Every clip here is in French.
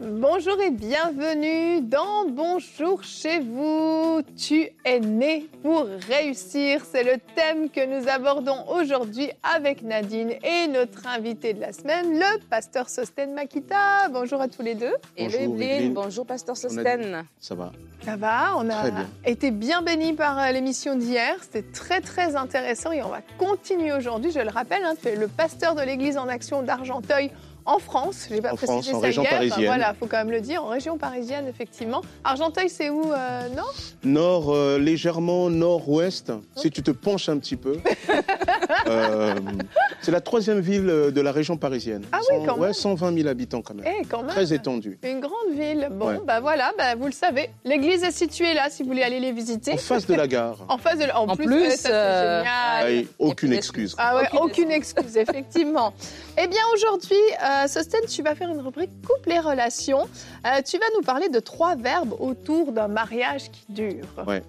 Bonjour et bienvenue dans Bonjour chez vous. Tu es né pour réussir. C'est le thème que nous abordons aujourd'hui avec Nadine et notre invité de la semaine, le pasteur Sosten Makita. Bonjour à tous les deux. Et Evelyne. Bonjour pasteur Sosten. Ça va. Ça va, on a bien. été bien bénis par euh, l'émission d'hier. C'était très très intéressant et on va continuer aujourd'hui. Je le rappelle, hein, tu es le pasteur de l'église en action d'Argenteuil en France. J'ai pas En précisé France, en ça région hier. parisienne. voilà, faut quand même le dire, en région parisienne effectivement. Argenteuil, c'est où euh, Non Nord, euh, légèrement nord-ouest, si tu te penches un petit peu. Euh, c'est la troisième ville euh, de la région parisienne. Ah oui, quand ouais, même. 120 000 habitants quand même. Eh, quand même. Très étendue. Une grande ville. Bon, Ouais. bah voilà, bah, vous le savez. L'église est située là, si vous voulez aller les visiter. En face de la gare. En face de. En, En plus, plus, ça, euh, génial. Ah, et aucune excuse. Ah ouais, Aucune aucune excuse, effectivement. eh bien, aujourd'hui, euh, Sosten, tu vas faire une rubrique Coupe les relations. Euh, tu vas nous parler de trois verbes autour d'un mariage qui dure. Ouais.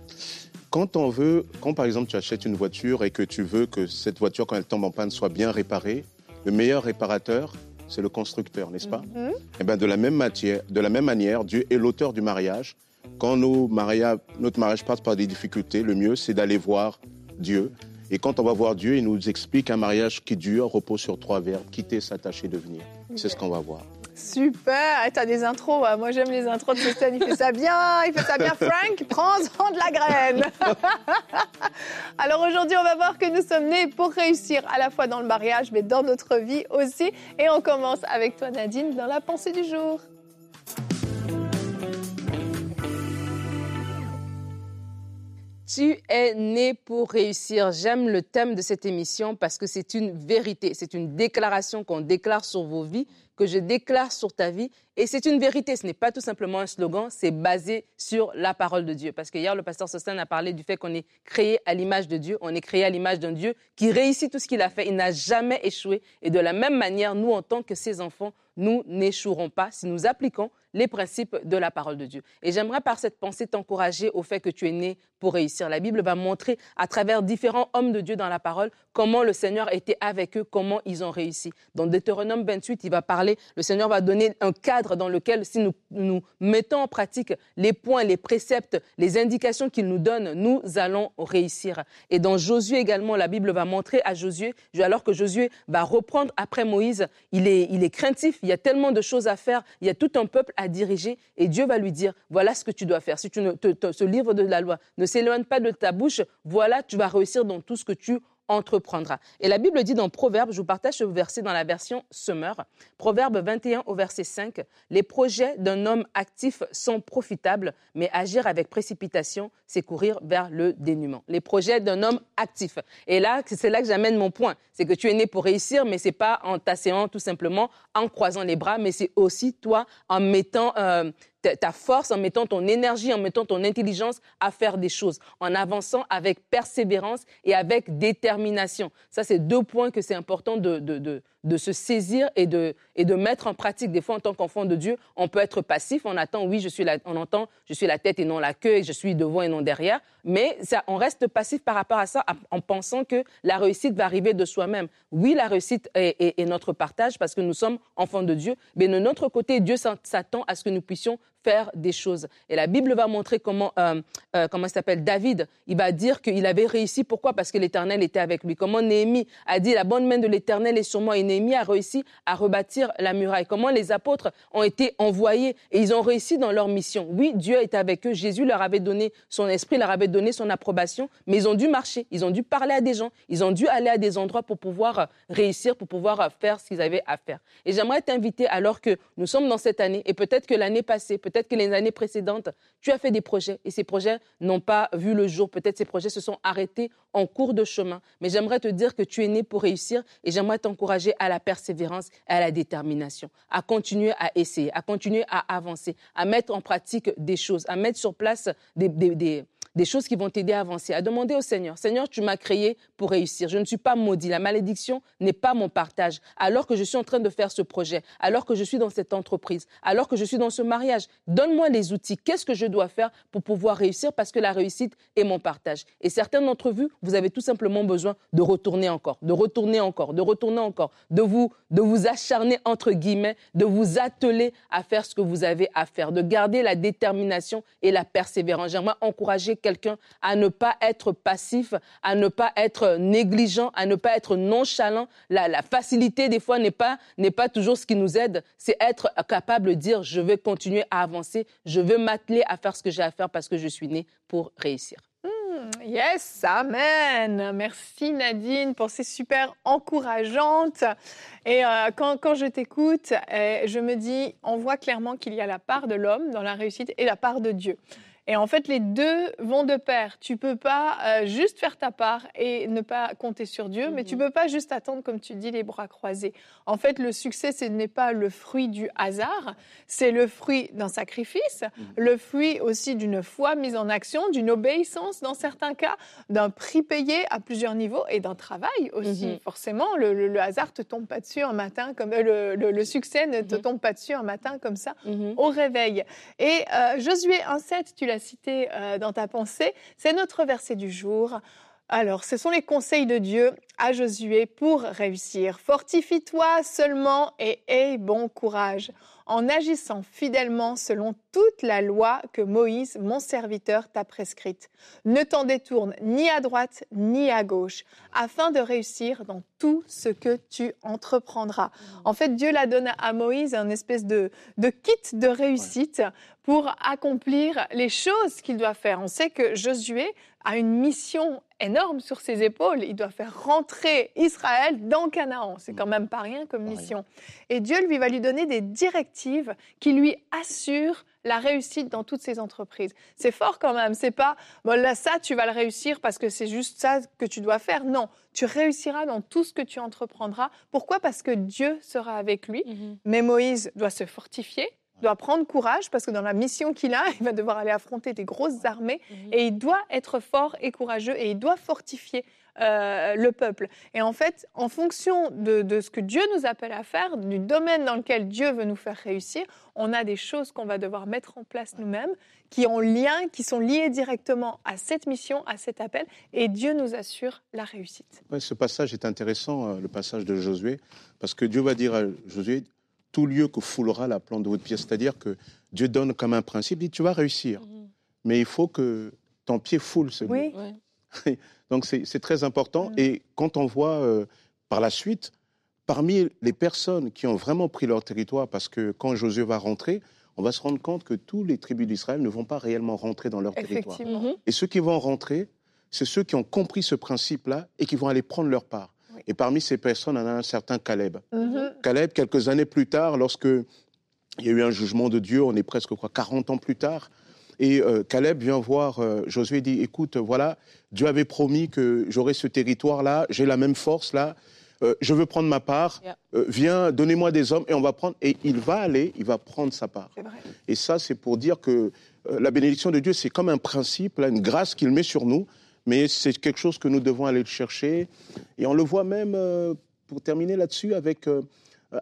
Quand on veut, quand par exemple tu achètes une voiture et que tu veux que cette voiture, quand elle tombe en panne, soit bien réparée, le meilleur réparateur, c'est le constructeur, n'est-ce pas? Mhm. Eh ben, de, la même matière, de la même manière, Dieu est l'auteur du mariage. Quand nos mariages, notre mariage passe par des difficultés, le mieux, c'est d'aller voir Dieu. Et quand on va voir Dieu, il nous explique un mariage qui dure, repose sur trois verbes, quitter, s'attacher, devenir. C'est ce qu'on va voir. Super, t'as des intros. hein. Moi, j'aime les intros de Sosten. Il fait ça bien, il fait ça bien. Frank, prends-en de la graine. Alors aujourd'hui, on va voir que nous sommes nés pour réussir à la fois dans le mariage, mais dans notre vie aussi. Et on commence avec toi, Nadine, dans la pensée du jour. Tu es né pour réussir. J'aime le thème de cette émission parce que c'est une vérité, c'est une déclaration qu'on déclare sur vos vies, que je déclare sur ta vie. Et c'est une vérité, ce n'est pas tout simplement un slogan, c'est basé sur la parole de Dieu. Parce que hier, le pasteur Sosten a parlé du fait qu'on est créé à l'image de Dieu, on est créé à l'image d'un Dieu qui réussit tout ce qu'il a fait, il n'a jamais échoué. Et de la même manière, nous, en tant que ses enfants, nous n'échouerons pas si nous appliquons les principes de la parole de Dieu. Et j'aimerais par cette pensée t'encourager au fait que tu es né pour réussir. La Bible va montrer à travers différents hommes de Dieu dans la parole comment le Seigneur était avec eux, comment ils ont réussi. Dans Deutéronome 28, il va parler, le Seigneur va donner un cadre dans lequel si nous, mettons en pratique les points, les préceptes, les indications qu'il nous donne, nous allons réussir. Et dans Josué également, la Bible va montrer à Josué, alors que Josué va reprendre après Moïse, il est, il est craintif, il y a tellement de choses à faire, il y a tout un peuple à diriger, et Dieu va lui dire, voilà ce que tu dois faire. Si tu ne, te- te- ce livre de la loi ne s'éloigne pas de ta bouche, voilà, tu vas réussir dans tout ce que tu entreprendras. Et la Bible dit dans Proverbe, je vous partage ce verset dans la version Semeur, Proverbe 21 au verset 5, les projets d'un homme actif sont profitables, mais agir avec précipitation, c'est courir vers le dénuement. Les projets d'un homme actif. Et là, c'est là que j'amène mon point. C'est que tu es né pour réussir, mais c'est pas en t'asséant tout simplement, en croisant les bras, mais c'est aussi toi en mettant euh, ta- force, en mettant ton énergie, en mettant ton intelligence à faire des choses, en avançant avec persévérance et avec détermination. Ça, c'est deux points que c'est important de, de se saisir et de, et de mettre en pratique. Des fois, en tant qu'enfant de Dieu, on peut être passif, on attend, oui, je suis la, on entend, je suis la tête et non la queue, et je suis devant et non derrière, mais ça, on reste passif par rapport à ça en- en pensant que la réussite va arriver de soi-même. Oui, la réussite est, est- notre partage parce que nous sommes enfants de Dieu, mais de notre côté, Dieu s'attend à ce que nous puissions faire des choses. Et la Bible va montrer comment, euh, euh, comment s'appelle, David, il va dire qu'il avait réussi. Pourquoi? Parce que l'Éternel était avec lui. Comment Néhémie a dit, la bonne main de l'Éternel est sur moi. Et Néhémie a réussi à rebâtir la muraille. Comment les apôtres ont été envoyés et ils ont réussi dans leur mission? Oui, Dieu est avec eux. Jésus leur avait donné son esprit, leur avait donné son approbation, mais ils ont dû marcher, ils ont dû parler à des gens, ils ont dû aller à des endroits pour pouvoir euh, réussir, pour pouvoir euh, faire ce qu'ils avaient à faire. Et j'aimerais t'inviter, alors que nous sommes dans cette année, et peut-être que l'année passée, peut-être que les années précédentes, tu as fait des projets et ces projets n'ont pas vu le jour. Peut-être ces projets se sont arrêtés en cours de chemin. Mais j'aimerais te dire que tu es né pour réussir et j'aimerais t'encourager à la persévérance et à la détermination, à continuer à essayer, à continuer à avancer, à mettre en pratique des choses, à mettre sur place des, des- des- des choses qui vont t'aider à avancer, à demander au Seigneur, Seigneur, tu m'as créé pour réussir. Je ne suis pas maudit. La malédiction n'est pas mon partage. Alors que je suis en train de faire ce projet, alors que je suis dans cette entreprise, alors que je suis dans ce mariage, donne-moi les outils. Qu'est-ce que je dois faire pour pouvoir réussir? Parce que la réussite est mon partage. Et certains d'entre vous, vous avez tout simplement besoin de retourner encore, de retourner encore, de retourner encore, de vous, de vous acharner entre guillemets, de vous atteler à faire ce que vous avez à faire, de garder la détermination et la persévérance. J'aimerais encourager à ne pas être passif, à ne pas être négligent, à ne pas être nonchalant. La, facilité, des fois, n'est pas, n'est pas toujours ce qui nous aide. C'est être capable de dire, je vais continuer à avancer, je veux m'atteler à faire ce que j'ai à faire parce que je suis né pour réussir. Yes, amen. Merci Nadine pour ces super encourageantes. Et euh, quand, quand, je t'écoute, euh, je me dis, on voit clairement qu'il y a la part de l'homme dans la réussite et la part de Dieu. Et en fait, les deux vont de pair. Tu peux pas euh, juste faire ta part et ne pas compter sur Dieu, mais tu Mhm. peux pas juste attendre, comme tu dis, les bras croisés. En fait, le succès, ce n'est pas le fruit du hasard, c'est le fruit d'un sacrifice, le fruit aussi d'une foi mise en action, d'une obéissance dans certains cas, d'un prix payé à plusieurs niveaux et d'un travail aussi. Mhm. Forcément, le, le- le hasard te tombe pas dessus un matin comme euh, le, succès ne te Mhm. tombe pas dessus un matin comme ça Mhm. au réveil. Et euh, Josué 1,7, tu l'as cité euh, dans ta pensée, c'est notre verset du jour. Alors, ce sont les conseils de Dieu à Josué pour réussir. Fortifie-toi seulement et aie bon courage en agissant fidèlement selon toute la loi que Moïse, mon serviteur, t'a prescrite. Ne t'en détourne ni à droite ni à gauche, afin de réussir dans tout ce que tu entreprendras. En fait, Dieu l'a donné à Moïse un espèce de, de kit de réussite pour accomplir les choses qu'il doit faire. On sait que Josué a une mission énorme sur ses épaules. Il doit faire rentrer Israël dans Canaan. C'est quand même pas rien comme mission. Et Dieu lui va lui donner des directives qui lui assurent la réussite dans toutes ses entreprises. C'est fort quand même. C'est pas bon là ça tu vas le réussir parce que c'est juste ça que tu dois faire. Non, tu réussiras dans tout ce que tu entreprendras. Pourquoi? Parce que Dieu sera avec lui. Mhm. Mais Moïse doit se fortifier, doit prendre courage parce que dans la mission qu'il a, il va devoir aller affronter des grosses armées Mhm. et il doit être fort et courageux et il doit fortifier euh, le peuple. Et en fait, en fonction de, de ce que Dieu nous appelle à faire, du domaine dans lequel Dieu veut nous faire réussir, on a des choses qu'on va devoir mettre en place nous-mêmes qui ont lien, qui sont liées directement à cette mission, à cet appel, et Dieu nous assure la réussite. Ouais, ce passage est intéressant, euh, le passage de Josué, parce que Dieu va dire à Josué tout lieu que foulera la plante de votre pied. C'est-à-dire que Dieu donne comme un principe, il dit tu vas réussir, Mhm. mais il faut que ton pied foule ce lieu. Oui. Ouais. Donc c'est très important. Mm. Et quand on voit euh, par la suite, parmi les personnes qui ont vraiment pris leur territoire, parce que quand Josué va rentrer, on va se rendre compte que tous les tribus d'Israël ne vont pas réellement rentrer dans leur territoire. Mhm. Et ceux qui vont rentrer, c'est ceux qui ont compris ce principe-là et qui vont aller prendre leur part. Et parmi ces personnes, on a un certain Caleb. Mhm. Caleb, quelques années plus tard, lorsque il y a eu un jugement de Dieu, on est presque quoi, 40 ans plus tard, et euh, Caleb vient voir euh, Josué et dit, écoute, voilà, Dieu avait promis que j'aurais ce territoire-là, j'ai la même force là, euh, je veux prendre ma part, Yeah. euh, viens, donnez-moi des hommes et on va prendre. Et il va aller, il va prendre sa part. C'est vrai. Et ça, c'est pour dire que euh, la bénédiction de Dieu, c'est comme un principe, là, une grâce qu'il met sur nous, mais c'est quelque chose que nous devons aller le chercher. Et on le voit même, euh, pour terminer là-dessus, avec euh,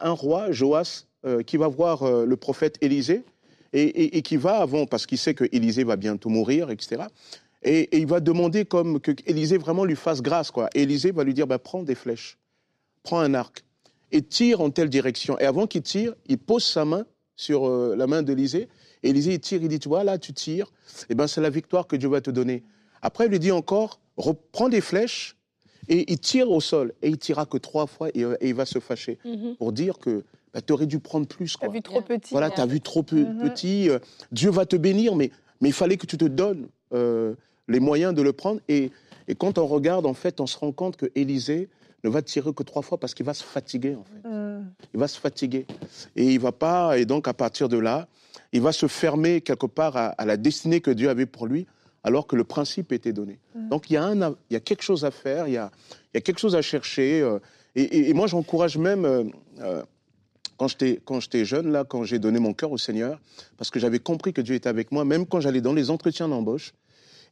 un roi, Joas, euh, qui va voir le prophète Élisée, et, qui va avant, parce qu'il sait que Élisée va bientôt mourir, etc. Et, il va demander comme que Élisée vraiment lui fasse grâce. Quoi. Élisée va lui dire, bah, prends des flèches, prends un arc, et tire en telle direction. Et avant qu'il tire, il pose sa main sur la main d'Élisée. Élisée, il tire, il dit, tu vois, là, tu tires, et ben c'est la victoire que Dieu va te donner. Après, il lui dit encore, reprends des flèches, et il tire au sol. Et il tirera que trois fois, et, euh, et il va se fâcher. Mhm. Pour dire que bah, tu aurais dû prendre plus. T'as Quoi. vu trop petit. Voilà, tu as vu trop Mhm. petit. euh, Dieu va te bénir, mais, mais il fallait que tu te donnes euh, les moyens de le prendre. Et, et quand on regarde, en fait, on se rend compte que Élisée ne va tirer que trois fois parce qu'il va se fatiguer, en fait. Il va se fatiguer. Et il va pas, et donc à partir de là, il va se fermer quelque part à, à la destinée que Dieu avait pour lui, alors que le principe était donné. Mhm. Donc il y, a un, il y a quelque chose à faire, il y a, il y a quelque chose à chercher. euh, et, et- et moi, j'encourage même, euh, euh, quand j'étais jeune, là, quand j'ai donné mon cœur au Seigneur, parce que j'avais compris que Dieu était avec moi, même quand j'allais dans les entretiens d'embauche,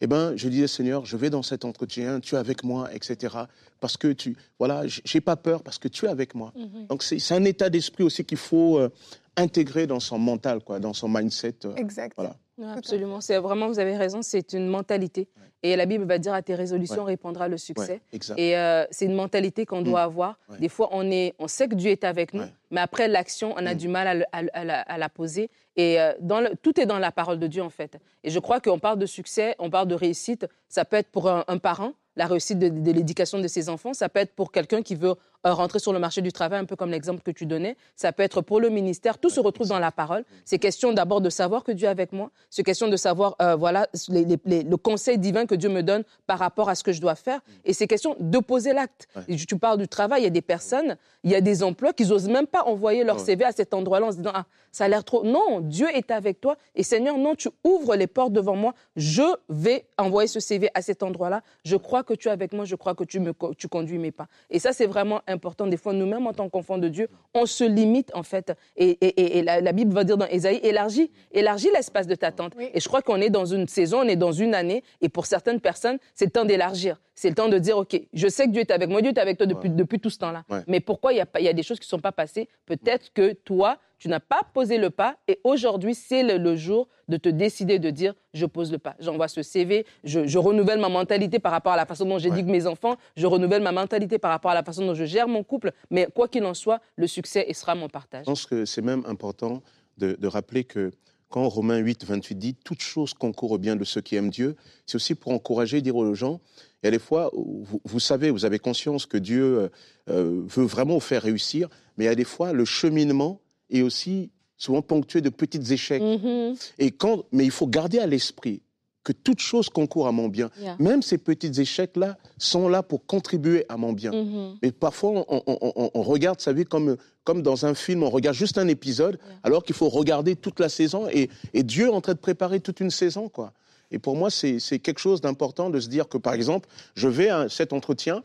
eh ben, je disais, Seigneur, je vais dans cet entretien, tu es avec moi, etc. Parce que tu, voilà, j'ai pas peur parce que tu es avec moi. Mhm. Donc c'est un état d'esprit aussi qu'il faut euh, intégrer dans son mental, quoi, dans son mindset. Exact. voilà. Absolument. C'est vraiment, vous avez raison, c'est une mentalité. Et la Bible va dire à tes résolutions répondra le succès. Ouais. Et euh, c'est une mentalité qu'on doit avoir. Ouais. Des fois, on, est, on sait que Dieu est avec nous, mais après l'action, on a Mm. du mal à, le- à le- à la, à la poser. Et euh, dans le- tout est dans la parole de Dieu, en fait. Et je crois qu'on parle de succès, on parle de réussite. Ça peut être pour un, un parent, la réussite de, de l'éducation de ses enfants. Ça peut être pour quelqu'un qui veut rentrer sur le marché du travail, un peu comme l'exemple que tu donnais. Ça peut être pour le ministère. Tout se retrouve dans la parole. C'est question d'abord de savoir que Dieu est avec moi. C'est question de savoir, euh, voilà, les- les- les- le conseil divin que Dieu me donne par rapport à ce que je dois faire. Et c'est question de poser l'acte. Ouais. Tu parles du travail, il y a des personnes, il y a des emplois qu'ils n'osent même pas envoyer leur. CV à cet endroit-là en se disant, ah, ça a l'air trop. Non, Dieu est avec toi. Et Seigneur, non, tu ouvres les portes devant moi. Je vais envoyer ce CV à cet endroit-là. Je crois que tu es avec moi. Je crois que tu, me, tu conduis mes pas. Et ça, c'est vraiment important. Des fois, nous-mêmes, en tant qu'enfants de Dieu, on se limite, en fait. Et, et- la, la Bible va dire dans Ésaïe, élargis, élargis l'espace de ta tente. Oui. Et je crois qu'on est dans une saison, on est dans une année. Et pour certaines personnes, c'est le temps d'élargir. C'est le temps de dire, OK, je sais que Dieu est avec moi. Dieu est avec toi depuis, Ouais. depuis tout ce temps-là. Ouais. Mais pourquoi il y, a pas- il y a des choses qui ne sont pas passées? Peut-être que toi, tu n'as pas posé le pas. Et aujourd'hui, c'est le, le jour de te décider de dire, je pose le pas. J'envoie ce CV, je, je renouvelle ma mentalité par rapport à la façon dont Ouais. j'éduque mes enfants, je renouvelle ma mentalité par rapport à la façon dont je gère mon couple. Mais quoi qu'il en soit, le succès sera mon partage. Je pense que c'est même important de, de rappeler que quand Romains 8, 28 dit toute chose concourt au bien de ceux qui aiment Dieu, c'est aussi pour encourager, dire aux gens, il y a des fois, vous savez, vous avez conscience que Dieu euh, euh, veut vraiment vous faire réussir, mais il y a des fois, le cheminement est aussi souvent ponctué de petits échecs. Mhm. Et quand, mais il faut garder à l'esprit que toute chose concourt à mon bien. Yeah. Même ces petits échecs-là sont là pour contribuer à mon bien. Mhm. Mais parfois, on, on- on- on regarde sa vie comme, comme dans un film, on regarde juste un épisode, Yeah. alors qu'il faut regarder toute la saison. Et, et Dieu est en train de préparer toute une saison. Quoi. Et pour moi, c'est c'est quelque chose d'important de se dire que, par exemple, je vais à cet entretien,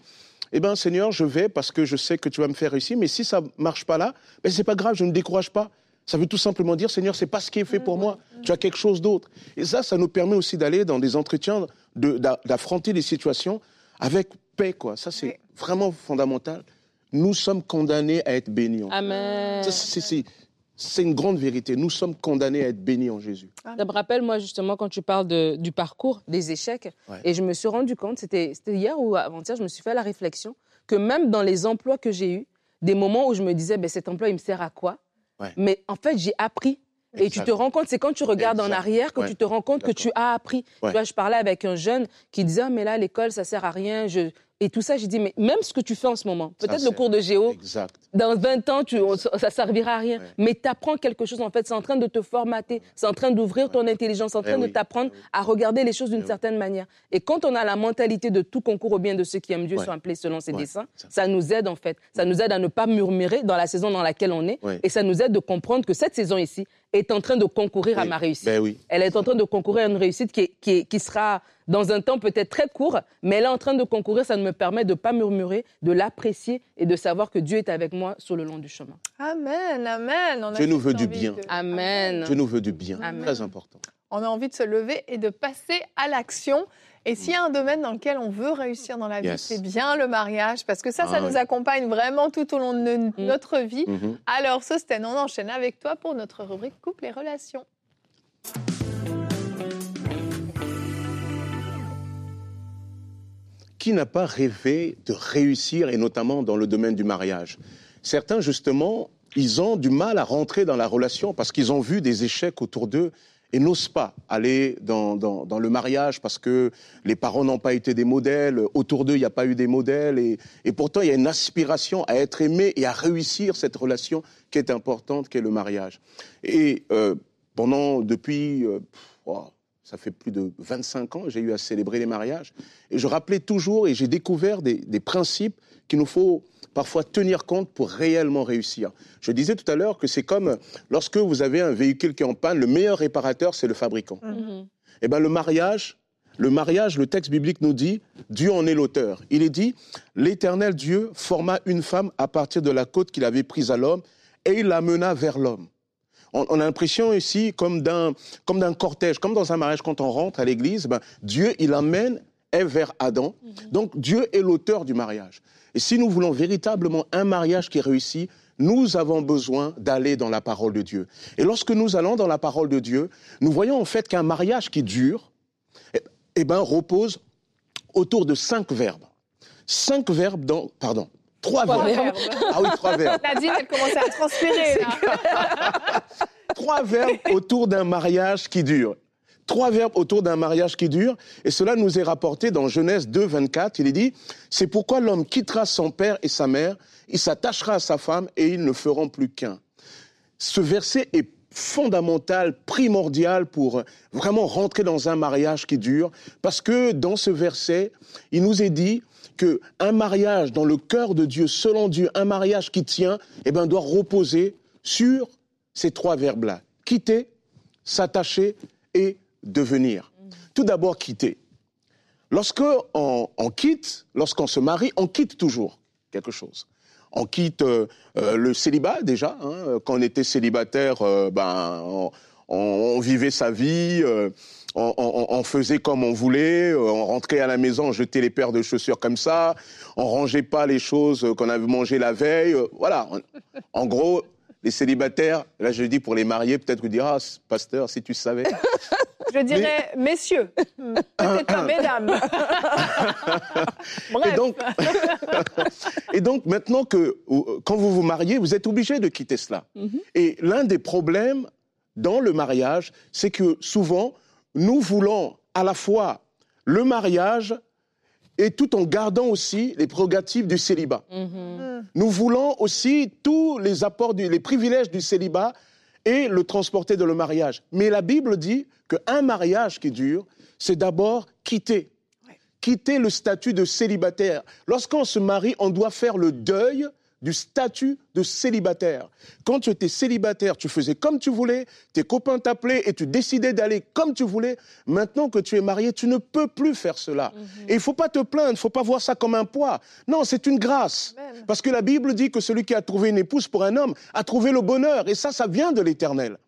eh bien, Seigneur, je vais parce que je sais que tu vas me faire réussir, mais si ça ne marche pas là, ben, c'est pas grave, je ne décourage pas. Ça veut tout simplement dire, Seigneur, c'est pas ce qui est fait pour moi. Tu as quelque chose d'autre. Et ça, ça nous permet aussi d'aller dans des entretiens, de- d'affronter les situations avec paix, quoi. Ça, c'est Oui. vraiment fondamental. Nous sommes condamnés à être bénis. en Amen. ça, C'est une grande vérité. Nous sommes condamnés à être bénis en Jésus. Ça me rappelle, moi, justement, quand tu parles de- du parcours, des échecs. Ouais. Et je me suis rendu compte, c'était hier ou avant-hier, je me suis fait la réflexion que même dans les emplois que j'ai eus, des moments où je me disais, ben, cet emploi, il me sert à quoi? Ouais. Mais en fait, j'ai appris. Et tu te rends compte, c'est quand tu regardes en arrière que Ouais. tu te rends compte que tu as appris. Ouais. Tu vois, je parlais avec un jeune qui disait, ah, mais là, l'école, ça sert à rien. Je... Et tout ça, j'ai dit, mais même ce que tu fais en ce moment, peut-être le cours de géo, Exact. dans 20 ans, tu, on- ça servira à rien. Ouais. Mais tu apprends quelque chose, en fait. C'est en train de te formater. C'est en train d'ouvrir ton intelligence, en Eh train de oui. t'apprendre Eh oui. à regarder les choses d'une Eh oui. certaine manière. Et quand on a la mentalité de tout concours au bien de ceux qui aiment Dieu Ouais. sont appelés selon ses Ouais. desseins, Ça. nous aide, en fait. Ça nous aide à ne pas murmurer dans la saison dans laquelle on est. Et ça nous aide de comprendre que cette saison ici est en train de concourir à ma réussite. Ben oui. Elle est en train de concourir à une réussite qui, qui, sera dans un temps peut-être très court, mais elle est en train de concourir. Ça me permet de ne pas murmurer, de l'apprécier et de savoir que Dieu est avec moi sur le long du chemin. Amen, amen. On a Dieu nous veut du bien. de- Amen. Dieu nous veut du bien. Amen. Très important. On a envie de se lever et de passer à l'action. Et s'il y a un domaine dans lequel on veut réussir dans la vie, Yes. c'est bien le mariage, parce que ça, ça Ah nous oui. accompagne vraiment tout au long de no- notre vie. Mhm. Alors, Sosten, on enchaîne avec toi pour notre rubrique couple et relations. Qui n'a pas rêvé de réussir, et notamment dans le domaine du mariage? Certains, justement, ils ont du mal à rentrer dans la relation parce qu'ils ont vu des échecs autour d'eux et n'osent pas aller dans, dans- le mariage parce que les parents n'ont pas été des modèles, autour d'eux, il n'y a pas eu des modèles. Et, et pourtant, il y a une aspiration à être aimé et à réussir cette relation qui est importante, qui est le mariage. Et euh, pendant, depuis, euh, oh, ça fait plus de 25 ans, j'ai eu à célébrer les mariages. Et je rappelais toujours, et j'ai découvert des, des principes qu'il nous faut parfois tenir compte pour réellement réussir. Je disais tout à l'heure que c'est comme lorsque vous avez un véhicule qui est en panne, le meilleur réparateur, c'est le fabricant. Eh bien, le mariage, le mariage, le texte biblique nous dit, Dieu en est l'auteur. Il est dit, l'Éternel Dieu forma une femme à partir de la côte qu'il avait prise à l'homme et il la mena vers l'homme. on, on a l'impression ici comme d'un comme d'un cortège, comme dans un mariage quand on rentre à l'église, ben, Dieu il amène Ève vers Adam. Donc Dieu est l'auteur du mariage. Et si nous voulons véritablement un mariage qui réussit, nous avons besoin d'aller dans la parole de Dieu. Et lorsque nous allons dans la parole de Dieu, nous voyons en fait qu'un mariage qui dure, eh, eh ben, repose autour de cinq verbes. Cinq verbes dans, pardon, trois Trois verbes. verbes. Ah oui, trois verbes. Nadine, elle commençait à transpirer. là. Trois verbes autour d'un mariage qui dure. Trois verbes autour d'un mariage qui dure. Et cela nous est rapporté dans Genèse 2, 24. Il est dit, c'est pourquoi l'homme quittera son père et sa mère, il s'attachera à sa femme et ils ne feront plus qu'un. Ce verset est fondamental, primordial pour vraiment rentrer dans un mariage qui dure, parce que dans ce verset, il nous est dit que un mariage dans le cœur de Dieu, selon Dieu, un mariage qui tient, eh ben, doit reposer sur ces trois verbes-là quitter, s'attacher et devenir. Tout d'abord, quitter. Lorsque on, on quitte, lorsqu'on se marie, on quitte toujours quelque chose. On quitte euh, euh, le célibat déjà. hein. Quand on était célibataire, euh, ben, on, on- on vivait sa vie, on, faisait comme on voulait, on rentrait à la maison, on jetait les paires de chaussures comme ça, on rangeait pas les choses qu'on avait mangées la veille. Voilà. En gros, les célibataires, là je dis pour les mariés, peut-être vous dire, ah, pasteur, si tu savais. Je dirais messieurs, peut-être pas mesdames. Et Bref, donc, et donc maintenant que quand vous vous mariez, vous êtes obligé de quitter cela. Et l'un des problèmes dans le mariage, c'est que souvent, nous voulons à la fois le mariage et tout en gardant aussi les prérogatives du célibat. Nous voulons aussi tous les apports, du- les privilèges du célibat et le transporter dans le mariage. Mais la Bible dit qu'un mariage qui dure, c'est d'abord quitter. Quitter le statut de célibataire. Lorsqu'on se marie, on doit faire le deuil du statut de célibataire. Quand tu étais célibataire, tu faisais comme tu voulais, tes copains t'appelaient et tu décidais d'aller comme tu voulais. Maintenant que tu es marié, tu ne peux plus faire cela. Et il faut pas te plaindre, il faut pas voir ça comme un poids. Non, c'est une grâce. Amen. Parce que la Bible dit que celui qui a trouvé une épouse pour un homme a trouvé le bonheur. Et ça, ça vient de l'éternel.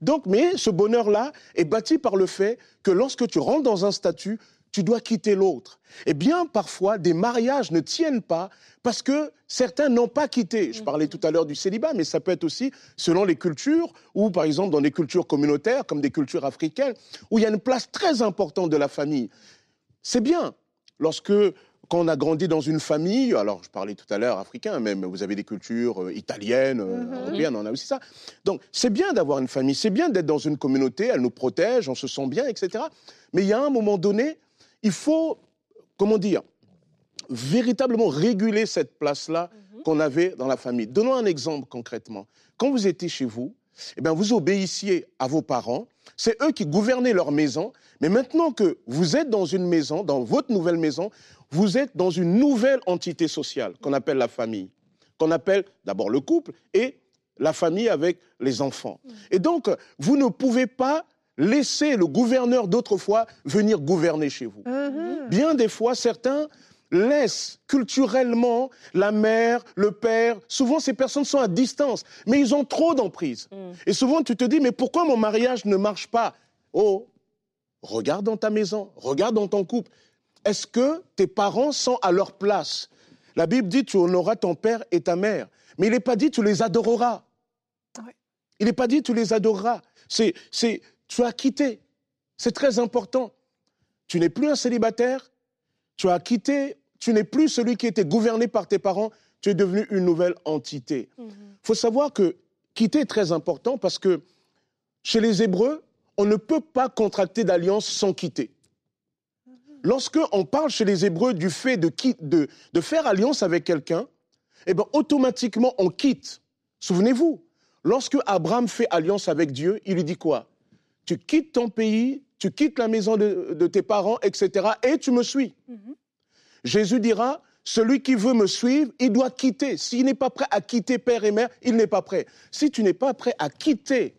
Donc, mais ce bonheur-là est bâti par le fait que lorsque tu rentres dans un statut, tu dois quitter l'autre. Et bien, parfois, des mariages ne tiennent pas parce que certains n'ont pas quitté. Je parlais tout à l'heure du célibat, mais ça peut être aussi selon les cultures, ou par exemple dans des cultures communautaires, comme des cultures africaines, où il y a une place très importante de la famille. C'est bien lorsque, quand on a grandi dans une famille, alors je parlais tout à l'heure africain, même vous avez des cultures euh, italiennes, euh, européennes, on a aussi ça. Donc c'est bien d'avoir une famille, c'est bien d'être dans une communauté, elle nous protège, on se sent bien, etc. Mais il y a un moment donné, il faut, comment dire, véritablement réguler cette place-là qu'on avait dans la famille. Donnons un exemple concrètement. Quand vous étiez chez vous, eh bien, vous obéissiez à vos parents. C'est eux qui gouvernaient leur maison. Mais maintenant que vous êtes dans une maison, dans votre nouvelle maison, vous êtes dans une nouvelle entité sociale qu'on appelle la famille, qu'on appelle d'abord le couple et la famille avec les enfants. Et donc, vous ne pouvez pas laisser le gouverneur d'autrefois venir gouverner chez vous. Bien des fois, certains laissent culturellement la mère, le père. Souvent, ces personnes sont à distance, mais ils ont trop d'emprise. Et souvent, tu te dis, mais pourquoi mon mariage ne marche pas? Oh, regarde dans ta maison, regarde dans ton couple. Est-ce que tes parents sont à leur place? La Bible dit, tu honoreras ton père et ta mère. Mais il n'est pas dit, tu les adoreras. Ouais. Il n'est pas dit, tu les adoreras. C'est, c'est, tu as quitté. C'est très important. Tu n'es plus un célibataire. Tu as quitté. Tu n'es plus celui qui était gouverné par tes parents. Tu es devenu une nouvelle entité. Il faut savoir que quitter est très important parce que chez les Hébreux, on ne peut pas contracter d'alliance sans quitter. Lorsque on parle chez les Hébreux du fait de, de, de faire alliance avec quelqu'un, eh ben, automatiquement on quitte. Souvenez-vous, lorsque Abraham fait alliance avec Dieu, il lui dit quoi? Tu quittes ton pays, tu quittes la maison de, de tes parents, etc., et tu me suis. Jésus dira, celui qui veut me suivre, il doit quitter. S'il n'est pas prêt à quitter père et mère, il n'est pas prêt. Si tu n'es pas prêt à quitter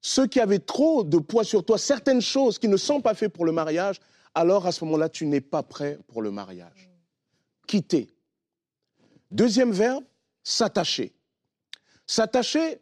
ceux qui avaient trop de poids sur toi, certaines choses qui ne sont pas faites pour le mariage, alors à ce moment-là, tu n'es pas prêt pour le mariage. Quitter. Deuxième verbe, s'attacher. S'attacher,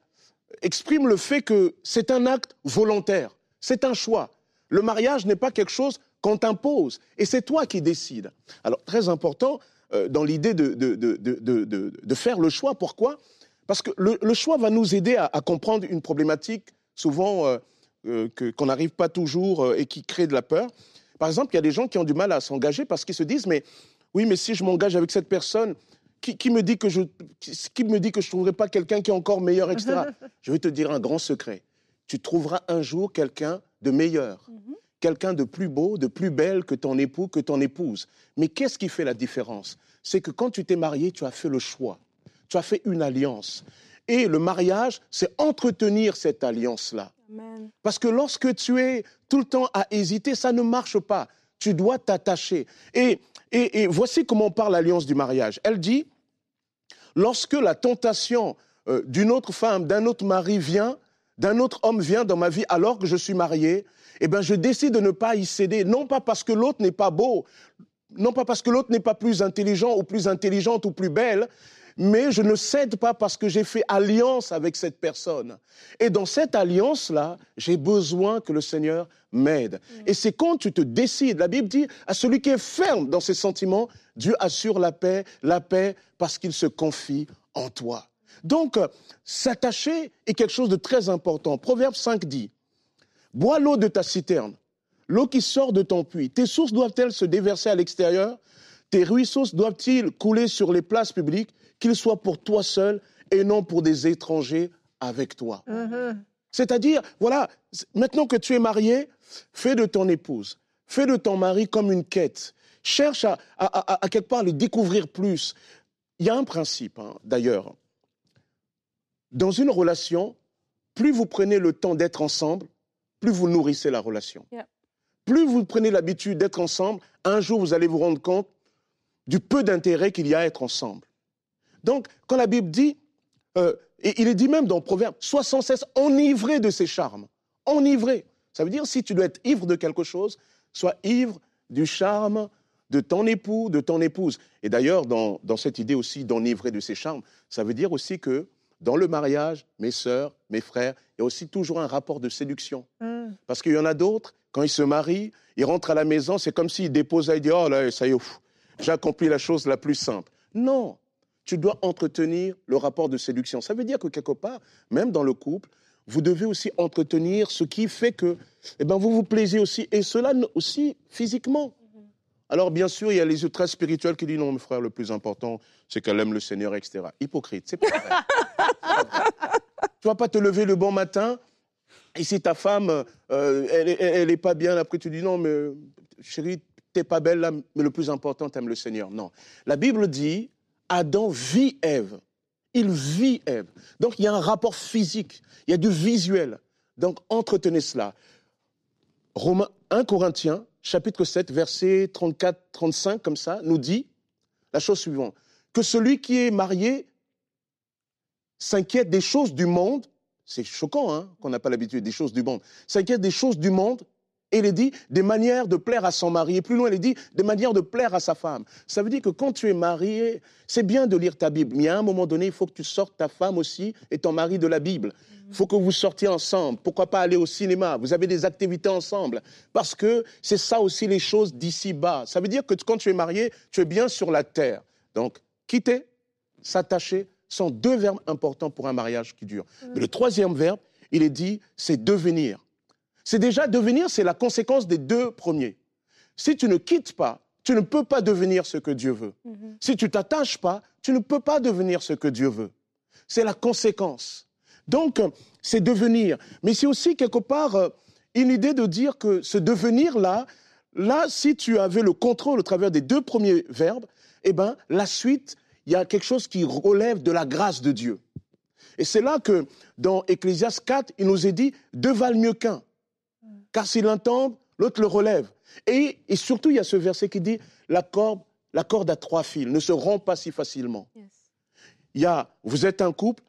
exprime le fait que c'est un acte volontaire, c'est un choix. Le mariage n'est pas quelque chose qu'on t'impose, et c'est toi qui décides. Alors, très important euh, dans l'idée de, de, de, de, faire le choix. Pourquoi? Parce que le, choix va nous aider à, comprendre une problématique souvent euh, euh, qu'on n'arrive pas toujours et qui crée de la peur. Par exemple, il y a des gens qui ont du mal à s'engager parce qu'ils se disent, mais oui, mais si je m'engage avec cette personne, qui, me dit que je qui me dit que je trouverai pas quelqu'un qui est encore meilleur, etc. je vais te dire un grand secret. Tu trouveras un jour quelqu'un de meilleur, mhm. quelqu'un de plus beau, de plus belle que ton époux, que ton épouse. Mais qu'est-ce qui fait la différence? C'est que quand tu t'es marié, tu as fait le choix, tu as fait une alliance. Et le mariage, c'est entretenir cette alliance-là. Parce que lorsque tu es tout le temps à hésiter, ça ne marche pas. Tu dois t'attacher. Et, et, et, voici comment parle l'alliance du mariage. Elle dit, Lorsque la tentation euh, d'une autre femme, d'un autre mari vient, d'un autre homme vient dans ma vie alors que je suis marié, eh bien, je décide de ne pas y céder. Non pas parce que l'autre n'est pas beau, non pas parce que l'autre n'est pas plus intelligent ou plus intelligente ou plus belle, mais je ne cède pas parce que j'ai fait alliance avec cette personne. Et dans cette alliance-là, j'ai besoin que le Seigneur m'aide. Mm. Et c'est quand tu te décides, la Bible dit, à celui qui est ferme dans ses sentiments, Dieu assure la paix, la paix parce qu'il se confie en toi. Donc, s'attacher est quelque chose de très important. Proverbe 5 dit, bois l'eau de ta citerne, l'eau qui sort de ton puits. Tes sources doivent-elles se déverser à l'extérieur? Tes ruisseaux doivent-ils couler sur les places publiques? Qu'il soit pour toi seul et non pour des étrangers avec toi. Mm-hmm. C'est-à-dire, voilà, maintenant que tu es marié, fais de ton épouse, fais de ton mari comme une quête. Cherche à, quelque part le découvrir plus. Il y a un principe, hein, d'ailleurs. Dans une relation, plus vous prenez le temps d'être ensemble, plus vous nourrissez la relation. Plus vous prenez l'habitude d'être ensemble, un jour vous allez vous rendre compte du peu d'intérêt qu'il y a à être ensemble. Donc, quand la Bible dit, euh, et il est dit même dans Proverbe, sois sans cesse enivré de ses charmes. Enivré. Ça veut dire, si tu dois être ivre de quelque chose, sois ivre du charme de ton époux, de ton épouse. Et d'ailleurs, dans, cette idée aussi d'enivrer de ses charmes, ça veut dire aussi que dans le mariage, mes sœurs, mes frères, il y a aussi toujours un rapport de séduction. Mm. Parce qu'il y en a d'autres, quand ils se marient, ils rentrent à la maison, c'est comme s'ils déposaient, ils disent, oh là, ça y est, j'ai accompli la chose la plus simple. Non, tu dois entretenir le rapport de séduction. Ça veut dire que quelque part, même dans le couple, vous devez aussi entretenir ce qui fait que eh ben, vous vous plaisez aussi, et cela aussi physiquement. Alors, bien sûr, il y a les très spirituels qui disent non, mon frère, le plus important, c'est qu'elle aime le Seigneur, etc. Hypocrite, c'est pas vrai. tu vas pas te lever le bon matin, et si ta femme, euh, elle, n'est pas bien, après tu dis non, mais chérie, t'es pas belle là, mais le plus important, t'aimes le Seigneur. Non. La Bible dit, Adam vit Ève. Il vit Ève. Donc il y a un rapport physique, il y a du visuel. Donc entretenez cela. Romains 1 Corinthiens, chapitre 7, verset 34-35, comme ça, nous dit la chose suivante. Que celui qui est marié s'inquiète des choses du monde, c'est choquant hein, qu'on n'a pas l'habitude des choses du monde, s'inquiète des choses du monde et il est dit des manières de plaire à son mari. Et plus loin, il est dit des manières de plaire à sa femme. Ça veut dire que quand tu es marié, c'est bien de lire ta Bible, mais à un moment donné, il faut que tu sortes ta femme aussi et ton mari de la Bible. Il faut que vous sortiez ensemble. Pourquoi pas aller au cinéma? Vous avez des activités ensemble. Parce que c'est ça aussi les choses d'ici bas. Ça veut dire que quand tu es marié, tu es bien sur la terre. Donc, quitter, s'attacher sont deux verbes importants pour un mariage qui dure. Mais le troisième verbe, il est dit, c'est devenir. C'est déjà devenir, c'est la conséquence des deux premiers. Si tu ne quittes pas, tu ne peux pas devenir ce que Dieu veut. Mhm. Si tu t'attaches pas, tu ne peux pas devenir ce que Dieu veut. C'est la conséquence. Donc, c'est devenir. Mais c'est aussi quelque part euh, une idée de dire que ce devenir-là, là, si tu avais le contrôle au travers des deux premiers verbes, eh ben, la suite, il y a quelque chose qui relève de la grâce de Dieu. Et c'est là que dans Ecclésias 4, il nous est dit deux valent mieux qu'un. Car s'il entend, l'autre le relève. Et, surtout, il y a ce verset qui dit la corde, la corde à trois fils ne se rompt pas si facilement. Il y a, vous êtes un couple,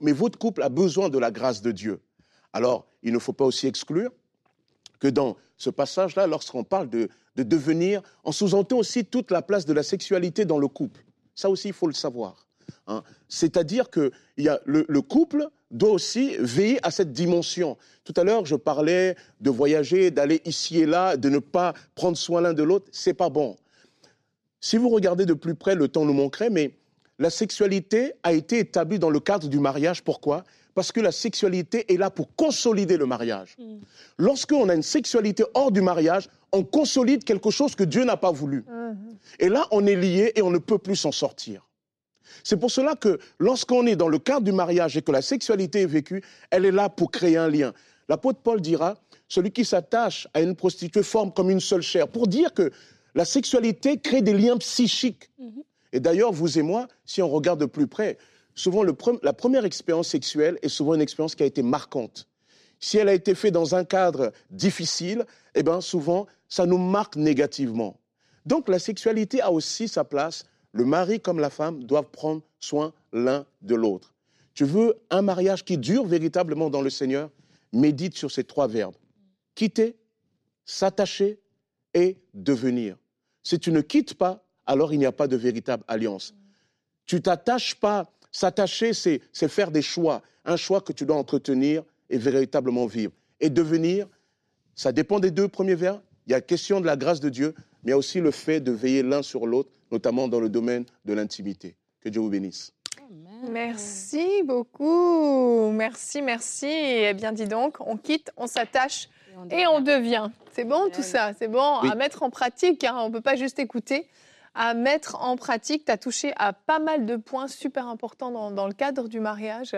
mais votre couple a besoin de la grâce de Dieu. Alors, il ne faut pas aussi exclure que dans ce passage-là, lorsqu'on parle de, devenir, on sous-entend aussi toute la place de la sexualité dans le couple. Ça aussi, il faut le savoir. Hein. C'est-à-dire que y a le, couple doit aussi veiller à cette dimension. Tout à l'heure, je parlais de voyager, d'aller ici et là, de ne pas prendre soin l'un de l'autre. C'est pas bon. Si vous regardez de plus près, le temps nous manquerait, mais la sexualité a été établie dans le cadre du mariage. Pourquoi? Parce que la sexualité est là pour consolider le mariage. Mm. Lorsqu'on a une sexualité hors du mariage, on consolide quelque chose que Dieu n'a pas voulu. Mm-hmm. Et là, on est lié et on ne peut plus s'en sortir. C'est pour cela que lorsqu'on est dans le cadre du mariage et que la sexualité est vécue, elle est là pour créer un lien. L'apôtre Paul dira, celui qui s'attache à une prostituée forme comme une seule chair, pour dire que la sexualité crée des liens psychiques. Mhm. Et d'ailleurs, vous et moi, si on regarde de plus près, souvent la première expérience sexuelle est souvent une expérience qui a été marquante. Si elle a été faite dans un cadre difficile, eh bien souvent, ça nous marque négativement. Donc la sexualité a aussi sa place. Le mari comme la femme doivent prendre soin l'un de l'autre. Tu veux un mariage qui dure véritablement dans le Seigneur? Médite sur ces trois verbes. Quitter, s'attacher et devenir. Si tu ne quittes pas, alors il n'y a pas de véritable alliance. Tu t'attaches pas. S'attacher, c'est faire des choix. Un choix que tu dois entretenir et véritablement vivre. Et devenir, ça dépend des deux premiers verbes. Il y a question de la grâce de Dieu, mais il y a aussi le fait de veiller l'un sur l'autre, notamment dans le domaine de l'intimité. Que Dieu vous bénisse. Merci beaucoup. Merci, merci. Eh bien, dis donc, on quitte, on s'attache et on devient. C'est bon tout ça, c'est bon à mettre en pratique. Hein. On ne peut pas juste écouter. À mettre en pratique, tu as touché à pas mal de points super importants dans, le cadre du mariage.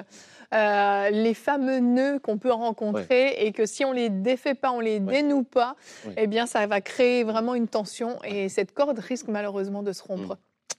Euh, les fameux nœuds qu'on peut rencontrer et que si on les défait pas, on les dénoue pas, eh bien ça va créer vraiment une tension et cette corde risque malheureusement de se rompre.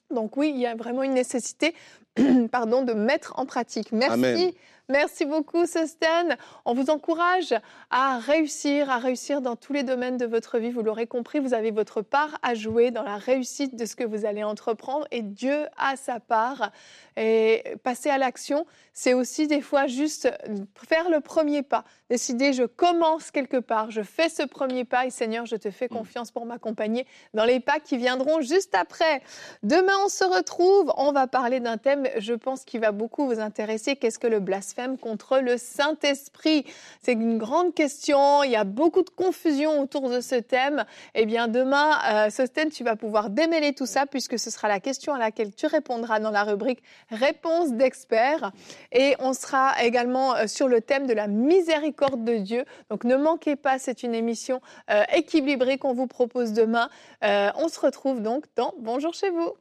Mm. Donc oui, il y a vraiment une nécessité pardon, de mettre en pratique. Merci. Merci beaucoup, Sosten. On vous encourage à réussir, à réussir dans tous les domaines de votre vie. Vous l'aurez compris, vous avez votre part à jouer dans la réussite de ce que vous allez entreprendre et Dieu a sa part. Et passer à l'action, c'est aussi des fois juste faire le premier pas, décider je commence quelque part, je fais ce premier pas et Seigneur, je te fais mm. confiance pour m'accompagner dans les pas qui viendront juste après. Demain, on se retrouve, on va parler d'un thème, je pense, qui va beaucoup vous intéresser. Qu'est-ce que le blasphème? Contre le Saint-Esprit C'est une grande question, il y a beaucoup de confusion autour de ce thème. Eh bien, demain, euh, thème, tu vas pouvoir démêler tout ça puisque ce sera la question à laquelle tu répondras dans la rubrique réponse d'experts. Et on sera également euh, sur le thème de la miséricorde de Dieu. Donc ne manquez pas, c'est une émission euh, équilibrée qu'on vous propose demain. Euh, on se retrouve donc dans Bonjour chez vous.